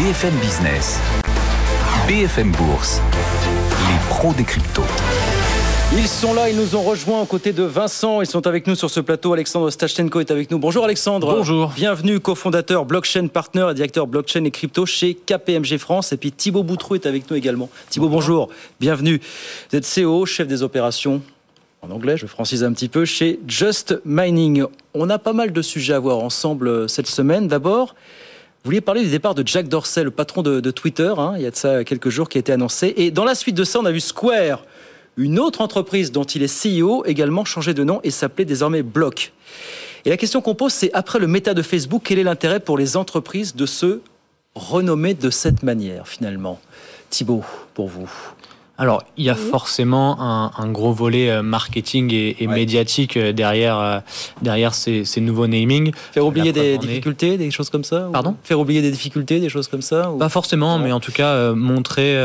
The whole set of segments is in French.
BFM Business, BFM Bourse, les pros des cryptos. Ils sont là, ils nous ont rejoints aux côtés de Vincent. Ils sont avec nous sur ce plateau. Alexandre Stachenko est avec nous. Bonjour Alexandre. Bonjour. Bienvenue, cofondateur blockchain partner et directeur blockchain et crypto chez KPMG France. Et puis Thibaut Boutrou est avec nous également. Thibaut, bonjour. Bienvenue. Vous êtes CEO, chef des opérations en anglais, je francise un petit peu, chez Just Mining. On a pas mal de sujets à voir ensemble euh, cette semaine. D'abord, vous vouliez parler du départ de Jack Dorsey, le patron de, Twitter. Hein, il y a de ça quelques jours qui a été annoncé. Et dans la suite de ça, on a vu Square, une autre entreprise dont il est CEO, également changer de nom et s'appelait désormais Block. Et la question qu'on pose, c'est après le méta de Facebook, quel est l'intérêt pour les entreprises de se renommer de cette manière, finalement? Thibaut, pour vous alors, il y a forcément un, gros volet euh, marketing et, médiatique euh, derrière, euh, derrière ces, nouveaux namings. Faire oublier des difficultés, des choses comme ça Pardon? Faire oublier des difficultés, des choses comme ça Pas forcément, mais en tout cas, montrer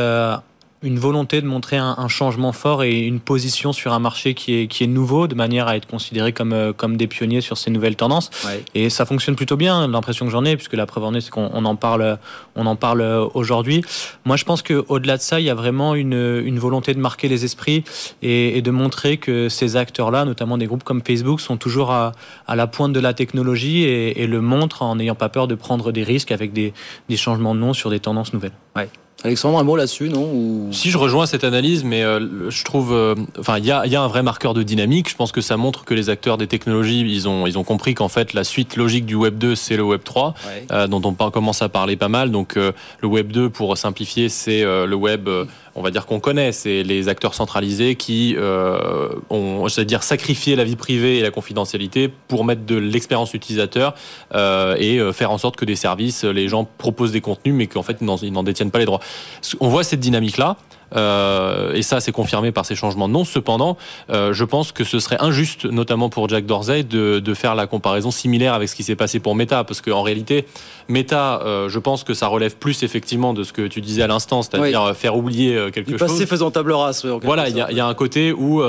une volonté de montrer un, changement fort et une position sur un marché qui est, qui est nouveau, de manière à être considéré comme, euh, comme des pionniers sur ces nouvelles tendances. Et ça fonctionne plutôt bien, l'impression que j'en ai, puisque la preuve en est, c'est qu'on en parle, on en parle euh, aujourd'hui. Moi, je pense qu'au-delà de ça, il y a vraiment une, une volonté de marquer les esprits et, de montrer que ces acteurs-là, notamment des groupes comme Facebook, sont toujours à, à la pointe de la technologie et, et le montrent en n'ayant pas peur de prendre des risques avec des, des changements de nom sur des tendances nouvelles. Ouais. Alexandre, un mot là-dessus, non Si je rejoins cette analyse, mais euh, je trouve, euh, enfin, il y a, un vrai marqueur de dynamique. Je pense que ça montre que les acteurs des technologies, ils ont, ils ont compris qu'en fait, la suite logique du Web 2, c'est le Web 3, euh, dont on commence à parler pas mal. Donc, le Web 2, pour simplifier, c'est le Web on va dire qu'on connaît, c'est les acteurs centralisés qui euh, ont, je dire, sacrifié la vie privée et la confidentialité pour mettre de l'expérience utilisateur euh, et euh, faire en sorte que des services, les gens proposent des contenus, mais qu'en fait ils n'en détiennent pas les droits. On voit cette dynamique-là. Euh, et ça, c'est confirmé par ces changements de nom. Cependant, euh, je pense que ce serait injuste, notamment pour Jack Dorsey, de, de faire la comparaison similaire avec ce qui s'est passé pour Meta, parce qu'en réalité, Meta, euh, je pense que ça relève plus effectivement de ce que tu disais à l'instant, c'est-à-dire faire oublier quelque du passé faisant table rase. Voilà, il y, y, a un côté où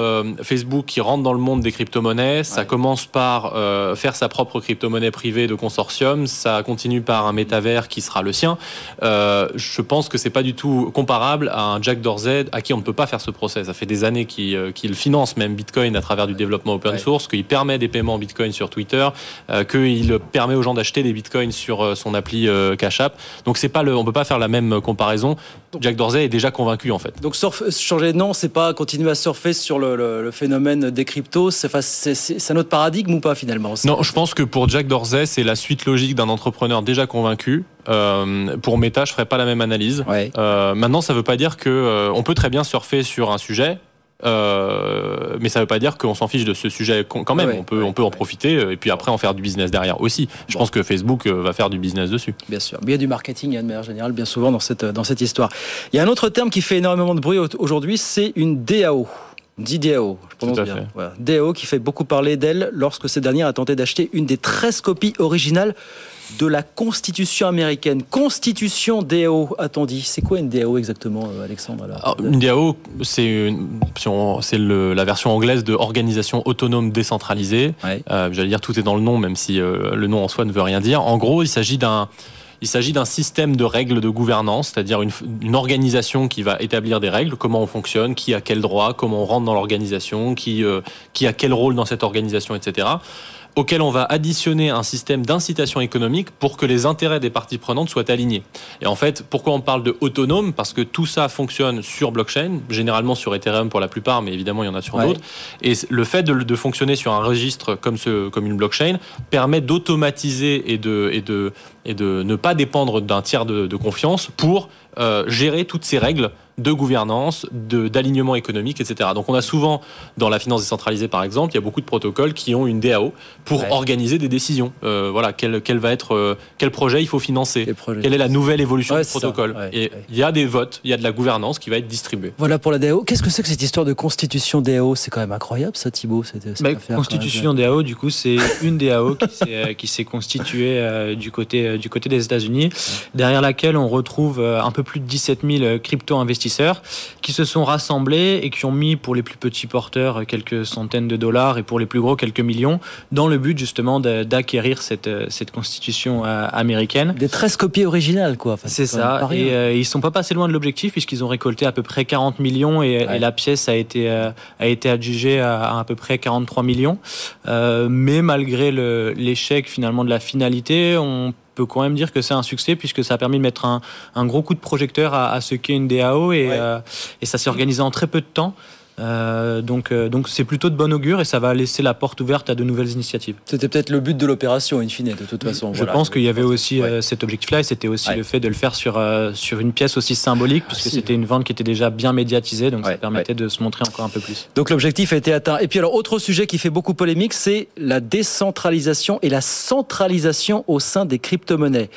Facebook qui rentre dans le monde des crypto-monnaies, ça commence par faire sa propre crypto-monnaie privée de consortium, ça continue par un métavers qui sera le sien. je pense que c'est pas du tout comparable à un Jack Dorsey à qui on ne peut pas faire ce procès. Ça fait des années qu'il finance même Bitcoin à travers du développement open source, qu'il permet des paiements Bitcoin sur Twitter, euh, qu'il permet aux gens d'acheter des Bitcoins sur euh, son appli euh, Cash App. Donc c'est pas le, on peut pas faire la même comparaison. Jack Dorsey est déjà convaincu en fait. Donc changer de nom, c'est pas continuer à surfer sur le, phénomène des cryptos. C'est un autre paradigme ou pas finalement? Non, je pense que pour Jack Dorsey, c'est la suite logique d'un entrepreneur déjà convaincu euh, pour Meta, je ferai pas la même analyse. Euh, maintenant, ça veut pas dire que euh, on peut très bien surfer sur un sujet. mais ça ne veut pas dire qu'on s'en fiche de ce sujet quand même. on peut, on peut en profiter et puis après en faire du business derrière aussi. Je pense que Facebook va faire du business dessus. Bien sûr. il y a du marketing de manière générale, bien souvent dans cette, dans cette histoire. Il y a un autre terme qui fait énormément de bruit aujourd'hui, c'est une DAO. Dit DAO, je prononce bien. DAO qui fait beaucoup parler d'elle lorsque cette dernière a tenté d'acheter une des 13 copies originales de la Constitution américaine. Constitution DAO, a-t-on dit C'est quoi une DAO exactement, euh, Alexandre Une DAO, c'est la version anglaise de Organisation autonome décentralisée. Euh, j'allais dire tout est dans le nom, même si euh, le nom en soi ne veut rien dire. En gros, il s'agit d'un il s'agit d'un système de règles de gouvernance, c'est-à-dire une, une, organisation qui va établir des règles, comment on fonctionne, qui a quel droit, comment on rentre dans l'organisation, qui, qui a quel rôle dans cette organisation, etc auquel on va additionner un système d'incitation économique pour que les intérêts des parties prenantes soient alignés. Et en fait, pourquoi on parle de autonome? Parce que tout ça fonctionne sur blockchain, généralement sur Ethereum pour la plupart, mais évidemment il y en a sur d'autres. Et le fait de, fonctionner sur un registre comme, ce, comme une blockchain permet d'automatiser et de, et, de, et de ne pas dépendre d'un tiers de, confiance pour euh, gérer toutes ces règles de gouvernance, d'alignement économique, etc. Donc on a souvent, dans la finance décentralisée par exemple, il y a beaucoup de protocoles qui ont une DAO pour organiser des décisions. Euh, voilà, quel, quel, va être, euh, quel projet il faut financer, quelle est la nouvelle évolution du protocole? et il y a des votes, il y a de la gouvernance qui va être distribuée. Voilà pour la DAO. Qu'est-ce que c'est que cette histoire de constitution DAO C'est quand même incroyable ça Thibault. Bah, constitution DAO, du coup, c'est une DAO qui s'est constituée euh, du, côté, du côté des États-Unis, derrière laquelle on retrouve un peu plus de 17 000 crypto-investisseurs investisseurs qui se sont rassemblés et qui ont mis pour les plus petits porteurs quelques centaines de dollars et pour les plus gros quelques millions dans le but justement d'acquérir cette, cette constitution américaine. Des 13 copies originales quoi. c'est ça. Et euh, ils sont pas passés loin de l'objectif puisqu'ils ont récolté à peu près 40 millions et, la pièce a été, euh, a été adjugée à, à, peu près 43 millions. Euh, mais malgré l'échec finalement de la finalité, on peut quand même dire que c'est un succès puisque ça a permis de mettre un, un gros coup de projecteur à, à ce qu'est une DAO et, et ça s'est organisé en très peu de temps. Euh, donc, euh, donc c'est plutôt de bon augure et ça va laisser la porte ouverte à de nouvelles initiatives. C'était peut-être le but de l'opération, in fine, de toute façon. Je pense qu'il y avait aussi euh, cet objectif-là et c'était aussi le fait de le faire sur, sur une pièce aussi symbolique, puisque c'était une vente qui était déjà bien médiatisée, donc ça permettait de se montrer encore un peu plus. Donc l'objectif a été atteint. Et puis alors, autre sujet qui fait beaucoup polémique, c'est la décentralisation et la centralisation au sein des crypto-monnaies.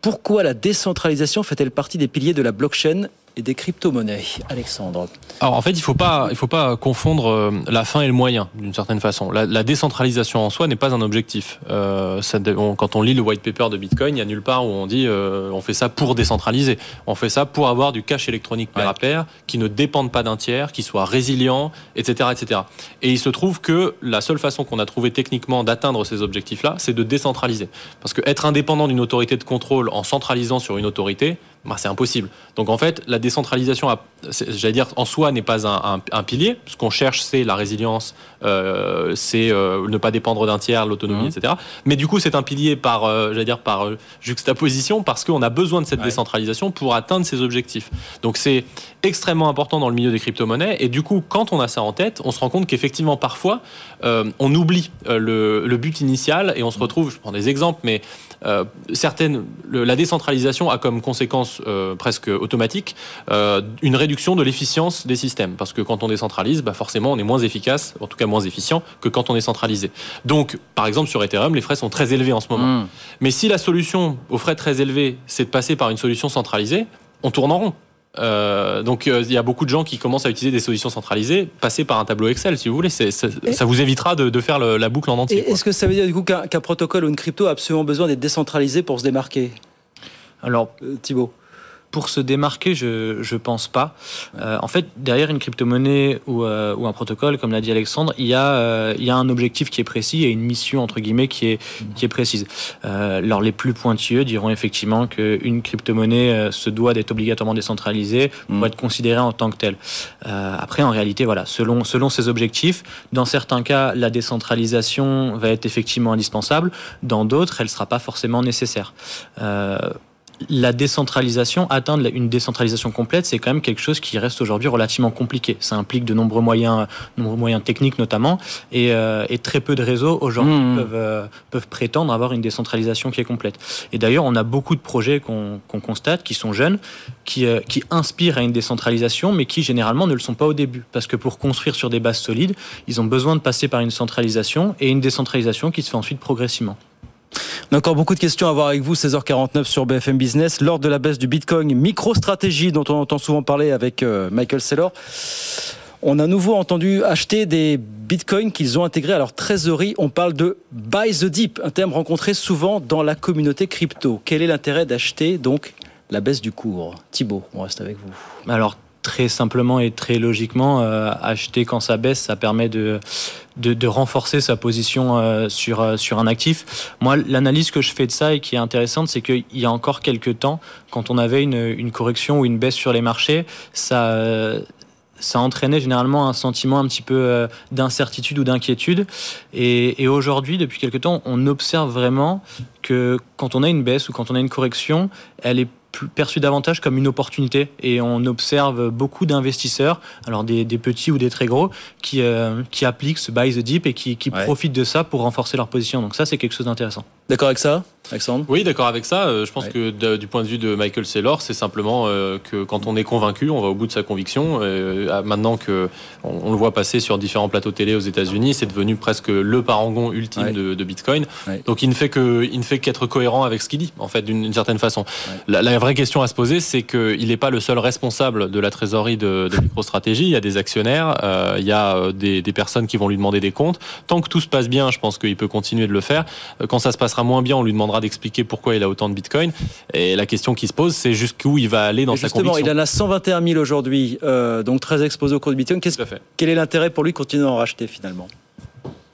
Pourquoi la décentralisation fait-elle partie des piliers de la blockchain? Et des crypto-monnaies. Alexandre. Alors en fait, il ne faut, pas, il faut pas confondre euh, la fin et le moyen, d'une certaine façon. La, décentralisation en soi n'est pas un objectif. Euh, ça, quand on lit le white paper de Bitcoin, il n'y a nulle part où on dit euh, on fait ça pour décentraliser. On fait ça pour avoir du cash électronique pair à pair qui ne dépende pas d'un tiers, qui soit résilient, etc., etc. Et il se trouve que la seule façon qu'on a trouvé techniquement d'atteindre ces objectifs-là, c'est de décentraliser. Parce que être indépendant d'une autorité de contrôle en centralisant sur une autorité, bah, c'est impossible. Donc en fait, la décentralisation, j'allais dire, en soi n'est pas un, pilier. Ce qu'on cherche, c'est la résilience, euh, c'est euh, ne pas dépendre d'un tiers, l'autonomie, mmh. etc. Mais du coup, c'est un pilier par, euh, j'allais dire, par juxtaposition, parce qu'on a besoin de cette décentralisation pour atteindre ces objectifs. Donc c'est extrêmement important dans le milieu des crypto-monnaies. Et du coup, quand on a ça en tête, on se rend compte qu'effectivement, parfois, on oublie le, le, but initial et on se retrouve, je prends des exemples, mais certaines, la décentralisation a comme conséquence euh, presque automatique euh, une réduction de l'efficience des systèmes. Parce que quand on décentralise, bah forcément, on est moins efficace, en tout cas moins efficient, que quand on est centralisé. Donc, par exemple, sur Ethereum, les frais sont très élevés en ce moment. Hmm. Mais si la solution aux frais très élevés, c'est de passer par une solution centralisée, on tourne en rond. Euh, donc euh, il y a beaucoup de gens qui commencent à utiliser des solutions centralisées, passer par un tableau Excel si vous voulez, ça vous évitera de, faire la boucle en entier. Est-ce que ça veut dire du coup qu'un protocole ou une crypto a absolument besoin d'être décentralisé pour se démarquer? Alors euh, Thibault pour se démarquer, je ne pense pas. Euh, en fait, derrière une crypto-monnaie ou, euh, ou, un protocole, comme l'a dit Alexandre, il y, a, euh, il y a un objectif qui est précis et une mission, entre guillemets, qui est, qui est précise. alors, les plus pointilleux diront effectivement qu'une crypto-monnaie se doit d'être obligatoirement décentralisée pour mm. être considérée en tant que telle. après, en réalité, voilà, selon, selon ces objectifs, dans certains cas, la décentralisation va être effectivement indispensable. Dans d'autres, elle ne sera pas forcément nécessaire la décentralisation, atteindre une décentralisation complète, c'est quand même quelque chose qui reste aujourd'hui relativement compliqué. Ça implique de nombreux moyens, nombreux moyens techniques notamment, et, euh, très peu de réseaux aujourd'hui mmh. peuvent, euh, peuvent prétendre avoir une décentralisation qui est complète. Et d'ailleurs, on a beaucoup de projets qu'on constate qui sont jeunes, qui, euh, qui inspirent à une décentralisation, mais qui généralement ne le sont pas au début, parce que pour construire sur des bases solides, ils ont besoin de passer par une centralisation et une décentralisation qui se fait ensuite progressivement. On a encore beaucoup de questions à voir avec vous, 16h49 sur BFM Business. Lors de la baisse du Bitcoin, micro-stratégie dont on entend souvent parler avec euh, Michael Saylor. On a nouveau entendu acheter des bitcoins qu'ils ont intégrés à leur trésorerie. On parle de buy the dip, un terme rencontré souvent dans la communauté crypto. Quel est l'intérêt d'acheter donc la baisse du cours? Thibaut, on reste avec vous. Alors très simplement et très logiquement, euh, acheter quand ça baisse, ça permet de, renforcer sa position euh, sur, euh, sur un actif. Moi, l'analyse que je fais de ça et qui est intéressante, c'est qu'il y a encore quelques temps, quand on avait une, correction ou une baisse sur les marchés, ça, ça entraînait généralement un sentiment un petit peu d'incertitude ou d'inquiétude. Et, et aujourd'hui, depuis quelques temps, on observe vraiment que quand on a une baisse ou quand on a une correction, elle est perçu davantage comme une opportunité et on observe beaucoup d'investisseurs, alors des, petits ou des très gros, qui, euh, qui appliquent ce buy the deep et qui, qui profitent de ça pour renforcer leur position. Donc ça, c'est quelque chose d'intéressant. D'accord avec ça? Alexandre Oui, d'accord avec ça. Euh, je pense que du point de vue de Michael Saylor, c'est simplement euh, que quand on est convaincu, on va au bout de sa conviction. Euh, maintenant que on, le voit passer sur différents plateaux télé aux États-Unis, c'est devenu presque le parangon ultime de, Bitcoin. Donc il ne fait que, il ne fait qu'être cohérent avec ce qu'il dit, en fait, d'une certaine façon. La, vraie question à se poser, c'est qu'il n'est pas le seul responsable de la trésorerie de, de MicroStratégie. Il y a des actionnaires, il y a des, des, personnes qui vont lui demander des comptes. Tant que tout se passe bien, je pense qu'il peut continuer de le faire. Quand ça se passera moins bien, on lui demandera d'expliquer pourquoi il a autant de bitcoin. Et la question qui se pose, c'est jusqu'où il va aller dans sa conviction. il en a 121 000 aujourd'hui, euh, donc très exposé au cours du bitcoin. Quel est l'intérêt pour lui de continuer à en racheter finalement?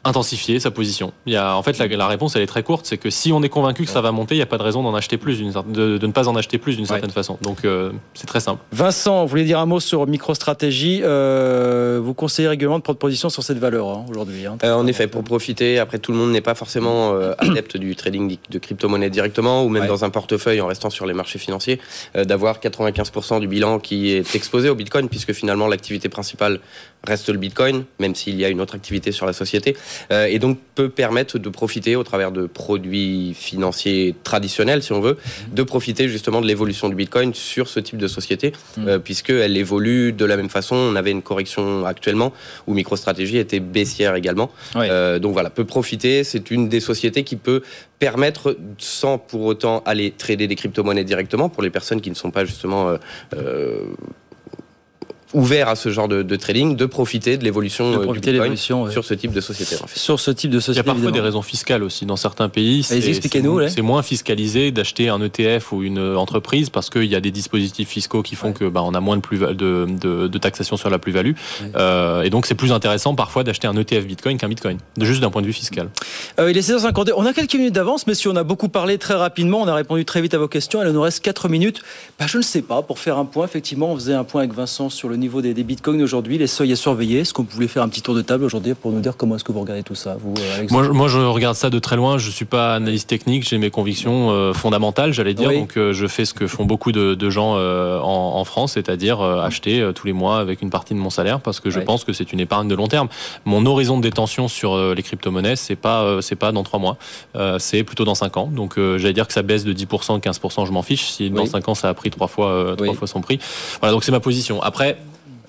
Intensifier sa position. Il y a, en fait, la, réponse elle est très courte, c'est que si on est convaincu que ça va monter, il n'y a pas de raison d'en acheter plus, de, de, ne pas en acheter plus d'une certaine façon. Donc euh, c'est très simple. Vincent, vous voulez dire un mot sur MicroStratégie euh, Vous conseillez régulièrement de prendre position sur cette valeur hein, aujourd'hui. Hein, euh, en effet, pour profiter. Après, tout le monde n'est pas forcément adepte du trading de crypto-monnaie directement, ou même dans un portefeuille en restant sur les marchés financiers, d'avoir 95% du bilan qui est exposé au Bitcoin, puisque finalement l'activité principale reste le Bitcoin, même s'il y a une autre activité sur la société, euh, et donc peut permettre de profiter au travers de produits financiers traditionnels, si on veut, mhm. de profiter justement de l'évolution du Bitcoin sur ce type de société, mhm. euh, puisqu'elle évolue de la même façon. On avait une correction actuellement où MicroStratégie était baissière également. Euh, donc voilà, peut profiter. C'est une des sociétés qui peut permettre, sans pour autant aller trader des crypto-monnaies directement, pour les personnes qui ne sont pas justement ouvert à ce genre de, trading, de profiter de l'évolution euh, du Bitcoin sur ce type de société. Sur ce type de société. Il y a parfois des raisons fiscales aussi dans certains pays. C'est moins fiscalisé d'acheter un ETF ou une entreprise parce qu'il y a des dispositifs fiscaux qui font que bah, on a moins de, plus de, de, taxation sur la plus-value. Euh, et donc c'est plus intéressant parfois d'acheter un ETF Bitcoin qu'un Bitcoin, juste d'un point de vue fiscal. Euh, il est 16h52. On a quelques minutes d'avance, mais si on a beaucoup parlé très rapidement, on a répondu très vite à vos questions. Il nous reste 4 minutes. Bah, je ne sais pas, pour faire un point, effectivement, on faisait un point avec Vincent sur le niveau des, bitcoins aujourd'hui, les seuils à surveiller Est-ce qu'on pouvez faire un petit tour de table aujourd'hui pour nous dire comment est-ce que vous regardez tout ça vous, euh, moi, moi, je regarde ça de très loin. Je suis pas analyste technique, j'ai mes convictions euh, fondamentales, j'allais dire. Donc, euh, je fais ce que font beaucoup de, gens en, France, c'est-à-dire acheter tous les mois avec une partie de mon salaire, parce que je pense que c'est une épargne de long terme. Mon horizon de détention sur les crypto-monnaies, c'est pas, c'est pas dans trois mois, c'est plutôt dans cinq ans. Donc, j'allais dire que ça baisse de 10%, 15%, je m'en fiche. Si dans cinq ans ça a pris trois fois, trois fois son prix. Voilà, donc c'est ma position. Après,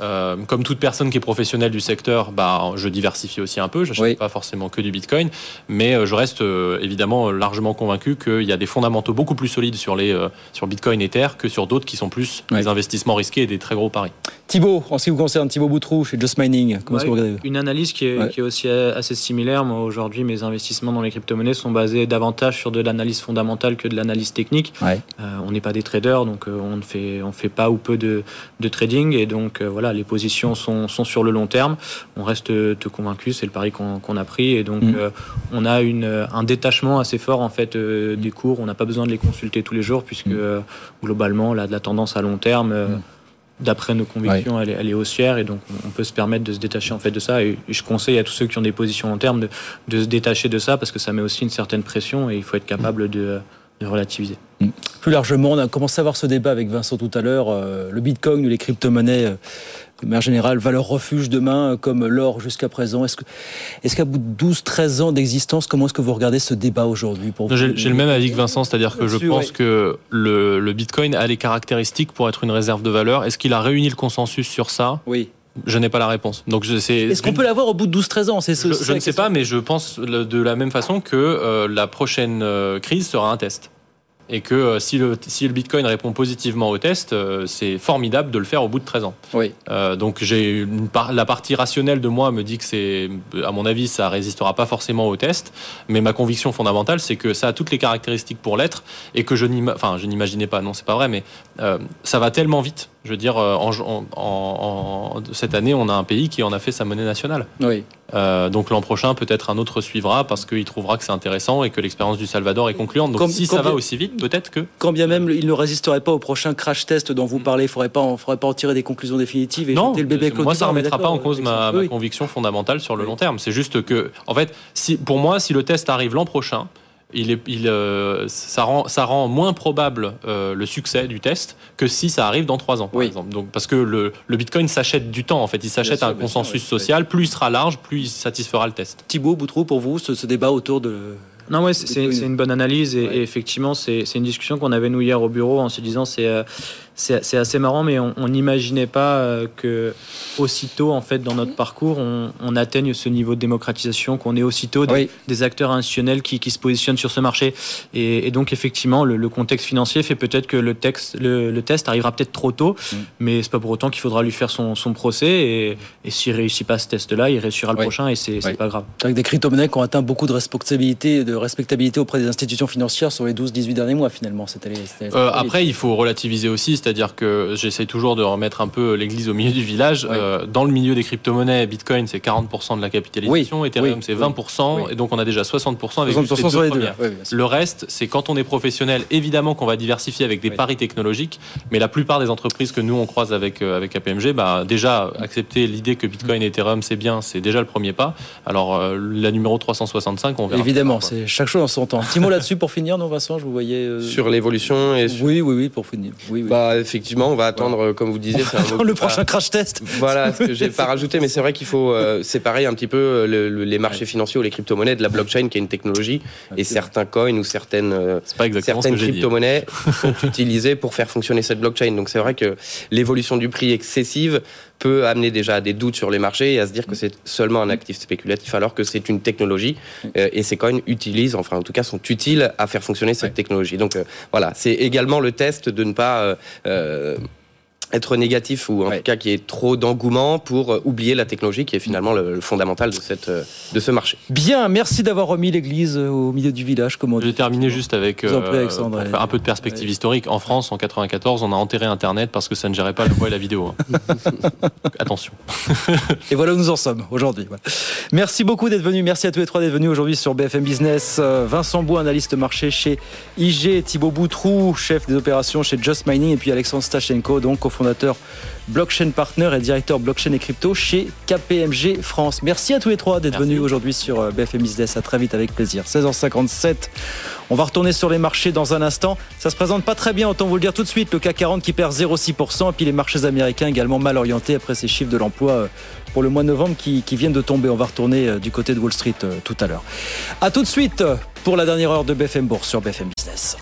euh, comme toute personne qui est professionnelle du secteur, bah, je diversifie aussi un peu. Je n'achète pas forcément que du Bitcoin, mais euh, je reste euh, évidemment largement convaincu qu'il y a des fondamentaux beaucoup plus solides sur les sur Bitcoin et Ether que sur d'autres qui sont plus des investissements risqués et des très gros paris. Thibaut, en ce qui vous concerne, Thibaut Boutrou chez Just Mining, comment est-ce que vous regardez Une analyse qui est, qui est, aussi assez similaire. Moi, aujourd'hui, mes investissements dans les crypto-monnaies sont basés davantage sur de l'analyse fondamentale que de l'analyse technique. on n'est pas des traders, donc on ne fait on fait pas ou peu de, de trading, et donc voilà les positions sont, sur le long terme. On reste convaincu, c'est le pari qu'on a pris. Et donc, mm. euh, on a une, un détachement assez fort en fait euh, des cours. On n'a pas besoin de les consulter tous les jours, puisque mm. euh, globalement, de la tendance à long terme. Mm. D'après nos convictions, elle, est, haussière et donc on peut se permettre de se détacher en fait de ça. Et, je conseille à tous ceux qui ont des positions long terme de, de se détacher de ça parce que ça met aussi une certaine pression et il faut être capable de, de relativiser. Plus largement, on a commencé à avoir ce débat avec Vincent tout à l'heure. le Bitcoin ou les crypto-monnaies de manière générale, valeur refuge demain, comme l'or jusqu'à présent Est-ce est qu'à bout de 12-13 ans d'existence, comment est-ce que vous regardez ce débat aujourd'hui pour J'ai le même avis que Vincent, c'est-à-dire que je pense que le, Bitcoin a les caractéristiques pour être une réserve de valeur. Est-ce qu'il a réuni le consensus sur ça? Oui. Je n'ai pas la réponse. Donc Est-ce qu'on peut l'avoir au bout de 12-13 ans? Je, je ne sais pas, mais je pense de la même façon que euh, la prochaine euh, crise sera un test et que euh, si, le, si le Bitcoin répond positivement au test, euh, c'est formidable de le faire au bout de 13 ans. Oui. Euh, donc j'ai la partie rationnelle de moi me dit que c'est, à mon avis, ça résistera pas forcément au test, mais ma conviction fondamentale, c'est que ça a toutes les caractéristiques pour l'être et que je n'imaginais pas, non, c'est pas vrai, mais ça va tellement vite je veux dire, en, cette année, on a un pays qui en a fait sa monnaie nationale. Oui. Euh, donc l'an prochain, peut-être un autre suivra parce qu'il trouvera que c'est intéressant et que l'expérience du Salvador est concluante. Donc si ça va aussi vite, peut-être que. Quand bien même il ne résisterait pas au prochain crash test dont vous mm. parlez, il ne faudrait pas, en tirer des conclusions définitives et non, le bébé Moi, ça ne remettra pas en cause ma, conviction fondamentale sur le long terme. C'est juste que, en fait, si, pour moi, si le test arrive l'an prochain, il est, il, euh, ça, rend, ça rend moins probable euh, le succès du test que si ça arrive dans trois ans, par exemple. Donc, parce que le, le Bitcoin s'achète du temps, en fait. Il s'achète un consensus social. Plus il sera large, plus il satisfera le test. Thibaut Boutrou, pour vous, ce, débat autour de. Non, ouais, c'est une bonne analyse et, et effectivement, c'est une discussion qu'on avait nous hier au bureau en se disant c'est euh, c'est assez marrant, mais on n'imaginait pas euh, que aussitôt, en fait, dans notre parcours, on, atteigne ce niveau de démocratisation, qu'on ait aussitôt des, acteurs institutionnels qui, se positionnent sur ce marché. Et, donc, effectivement, le, contexte financier fait peut-être que le, texte, le, test arrivera peut-être trop tôt, mm. mais c'est pas pour autant qu'il faudra lui faire son, procès. Et, et s'il réussit pas ce test-là, il réussira le prochain et c'est pas grave. Avec des crypto-monnaies qui ont atteint beaucoup de responsabilités, de respectabilité auprès des institutions financières sur les 12-18 derniers mois finalement. Euh, après, il faut relativiser aussi, c'est-à-dire que j'essaie toujours de remettre un peu l'église au milieu du village. Euh, dans le milieu des crypto-monnaies, Bitcoin c'est 40% de la capitalisation, Ethereum c'est 20%, et donc on a déjà 60% avec 60 les deux, le reste, c'est quand on est professionnel, évidemment qu'on va diversifier avec des paris technologiques, mais la plupart des entreprises que nous on croise avec, euh, avec APMG, bah, déjà accepter l'idée que Bitcoin et Ethereum c'est bien, c'est déjà le premier pas. Alors la numéro 365, on verra. Évidemment, c'est chaque chose en son temps. Petit mot là-dessus pour finir, non Vincent, je vous voyais. Sur l'évolution et Oui, oui, oui, pour finir. Oui, Bah, effectivement, on va attendre, comme vous disiez, le prochain crash test. Voilà, ce que j'ai pas rajouté, mais c'est vrai qu'il faut euh, séparer un petit peu euh, les marchés financiers ou les crypto-monnaies de la blockchain, qui est une technologie, et certains coins ou certaines, euh, certaines crypto-monnaies sont utilisées pour faire fonctionner cette blockchain. Donc c'est vrai que l'évolution du prix excessive peut amener déjà à des doutes sur les marchés et à se dire que c'est seulement un actif spéculatif alors que c'est une technologie et ces coins utilisent, enfin en tout cas sont utiles à faire fonctionner cette technologie. Donc voilà, c'est également le test de ne pas être négatif ou en tout cas qu'il y ait trop d'engouement pour euh, oublier la technologie qui est finalement le, fondamental de, cette, euh, de ce marché. Bien, merci d'avoir remis l'église euh, au milieu du village. Comme Je vais terminer juste avec un peu de perspective historique. En France, en 94, on a enterré Internet parce que ça ne gérait pas le voix et la vidéo. Hein. Attention. et voilà où nous en sommes aujourd'hui. Merci beaucoup d'être venu. Merci à tous les trois d'être venus aujourd'hui sur BFM Business. Vincent Bou, analyste marché chez IG, Thibaut Boutrou, chef des opérations chez Just Mining, et puis Alexandre Stachenko, donc fondateur Blockchain Partner et directeur blockchain et crypto chez KPMG France. Merci à tous les trois d'être venus aujourd'hui sur euh, BFM Business. À très vite avec plaisir. 16h57. On va retourner sur les marchés dans un instant. Ça se présente pas très bien, autant vous le dire tout de suite. Le CAC 40 qui perd 0,6%. Et puis les marchés américains également mal orientés après ces chiffres de l'emploi euh, pour le mois de novembre qui, viennent de tomber. On va retourner euh, du côté de Wall Street tout à l'heure. A tout de suite pour la dernière heure de BFM Bourse sur BFM Business.